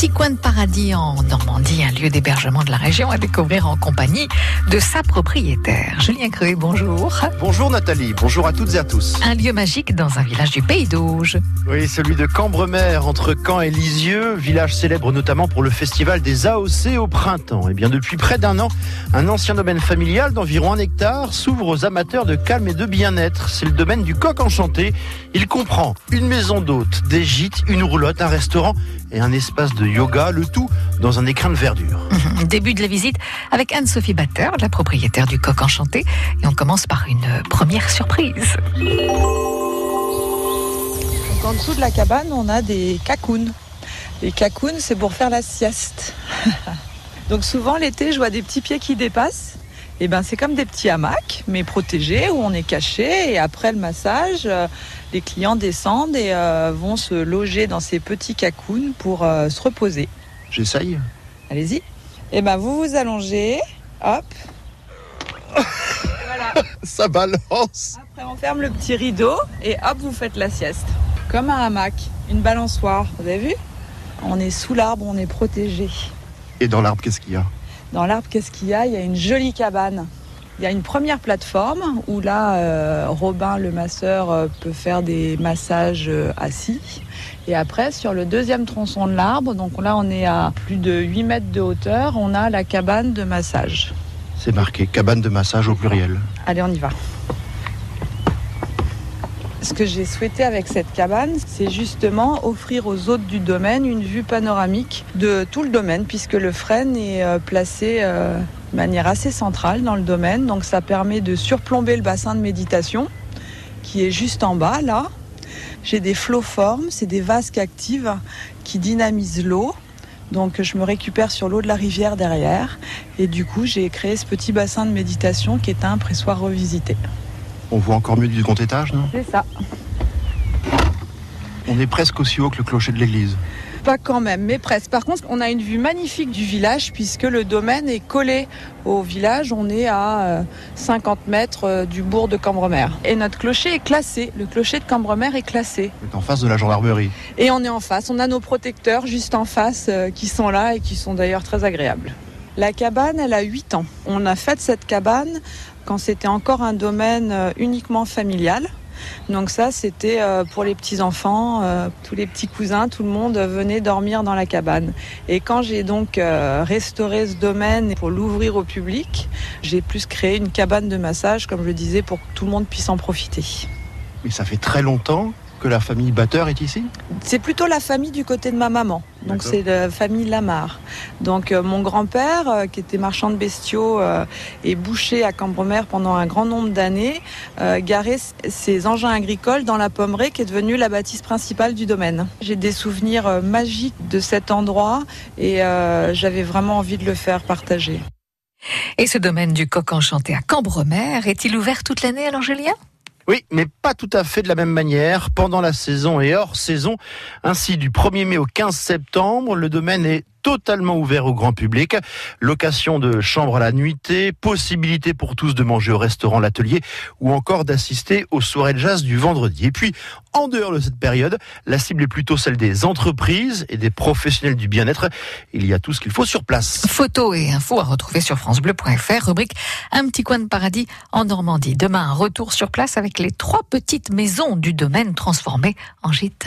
petit coin de paradis en Normandie, un lieu d'hébergement de la région à découvrir en compagnie de sa propriétaire. Julien Creux, bonjour. Bonjour Nathalie, bonjour à toutes et à tous. Un lieu magique dans un village du Pays d'Auge. Oui, celui de Cambremer, entre Caen et Lisieux, village célèbre notamment pour le festival des AOC au printemps. Et bien depuis près d'un an, un ancien domaine familial d'environ un hectare s'ouvre aux amateurs de calme et de bien-être. C'est le domaine du coq enchanté. Il comprend une maison d'hôtes, des gîtes, une roulotte, un restaurant et un espace de yoga, le tout dans un écrin de verdure. Début de la visite avec Anne-Sophie Batter, la propriétaire du Coq Enchanté. Et on commence par une première surprise. Donc, en dessous de la cabane, on a des cacounes. Les cacounes, c'est pour faire la sieste. Donc souvent l'été, je vois des petits pieds qui dépassent. Et ben c'est comme des petits hamacs, mais protégés, où on est caché. Et après le massage, euh, les clients descendent et euh, vont se loger dans ces petits cacounes pour euh, se reposer. J'essaye. Allez-y. Et ben vous vous allongez, hop. voilà. Ça balance. Après on ferme le petit rideau et hop vous faites la sieste. Comme un hamac, une balançoire. Vous avez vu? On est sous l'arbre, on est protégé. Et dans l'arbre, qu'est-ce qu'il y a? Dans l'arbre, qu'est-ce qu'il y a? Il y a une jolie cabane. Il y a une première plateforme où là, euh, Robin, le masseur, euh, peut faire des massages euh, assis. Et après, sur le deuxième tronçon de l'arbre, donc là, on est à plus de 8 mètres de hauteur, on a la cabane de massage. C'est marqué cabane de massage au pluriel. Allez, on y va. Ce que j'ai souhaité avec cette cabane, c'est justement offrir aux hôtes du domaine une vue panoramique de tout le domaine, puisque le frêne est euh, placé euh, de manière assez centrale dans le domaine. Donc ça permet de surplomber le bassin de méditation, qui est juste en bas, là. J'ai des flots-formes, c'est des vasques actives qui dynamisent l'eau. Donc je me récupère sur l'eau de la rivière derrière. Et du coup, j'ai créé ce petit bassin de méditation qui est un pressoir revisité. On voit encore mieux du second étage, non? C'est ça. On est presque aussi haut que le clocher de l'église. Pas quand même, mais presque. Par contre, on a une vue magnifique du village puisque le domaine est collé au village. On est à euh, 50 mètres euh, du bourg de Cambremer. Et notre clocher est classé. Le clocher de Cambremer est classé. On est en face de la gendarmerie. Et on est en face. On a nos protecteurs juste en face euh, qui sont là et qui sont d'ailleurs très agréables. La cabane, elle a 8 ans. On a fait cette cabane quand c'était encore un domaine euh, uniquement familial. Donc ça, c'était euh, pour les petits-enfants, euh, tous les petits cousins, tout le monde venait dormir dans la cabane. Et quand j'ai donc restauré ce domaine pour l'ouvrir au public, j'ai plus créé une cabane de massage, comme je le disais, pour que tout le monde puisse en profiter. Mais ça fait très longtemps que la famille Batteur est ici? C'est plutôt la famille du côté de ma maman. Donc c'est la famille Lamar. Donc euh, mon grand-père, euh, qui était marchand de bestiaux euh, et boucher à Cambremer pendant un grand nombre d'années, euh, garait ses engins agricoles dans la pommeraie qui est devenue la bâtisse principale du domaine. J'ai des souvenirs euh, magiques de cet endroit et euh, j'avais vraiment envie de le faire partager. Et ce domaine du Coq Enchanté à Cambremer est-il ouvert toute l'année alors Julien Oui, mais pas tout à fait de la même manière. Pendant la saison et hors saison, ainsi du 1er mai au 15 septembre, le domaine est totalement ouvert au grand public. Location de chambres à la nuitée, possibilité pour tous de manger au restaurant L'Atelier ou encore d'assister aux soirées de jazz du vendredi. Et puis, en dehors de cette période, la cible est plutôt celle des entreprises et des professionnels du bien-être. Il y a tout ce qu'il faut sur place. Photos et infos à retrouver sur francebleu.fr, rubrique Un petit coin de paradis en Normandie. Demain, un retour sur place avec les trois petites maisons du domaine transformées en gîte.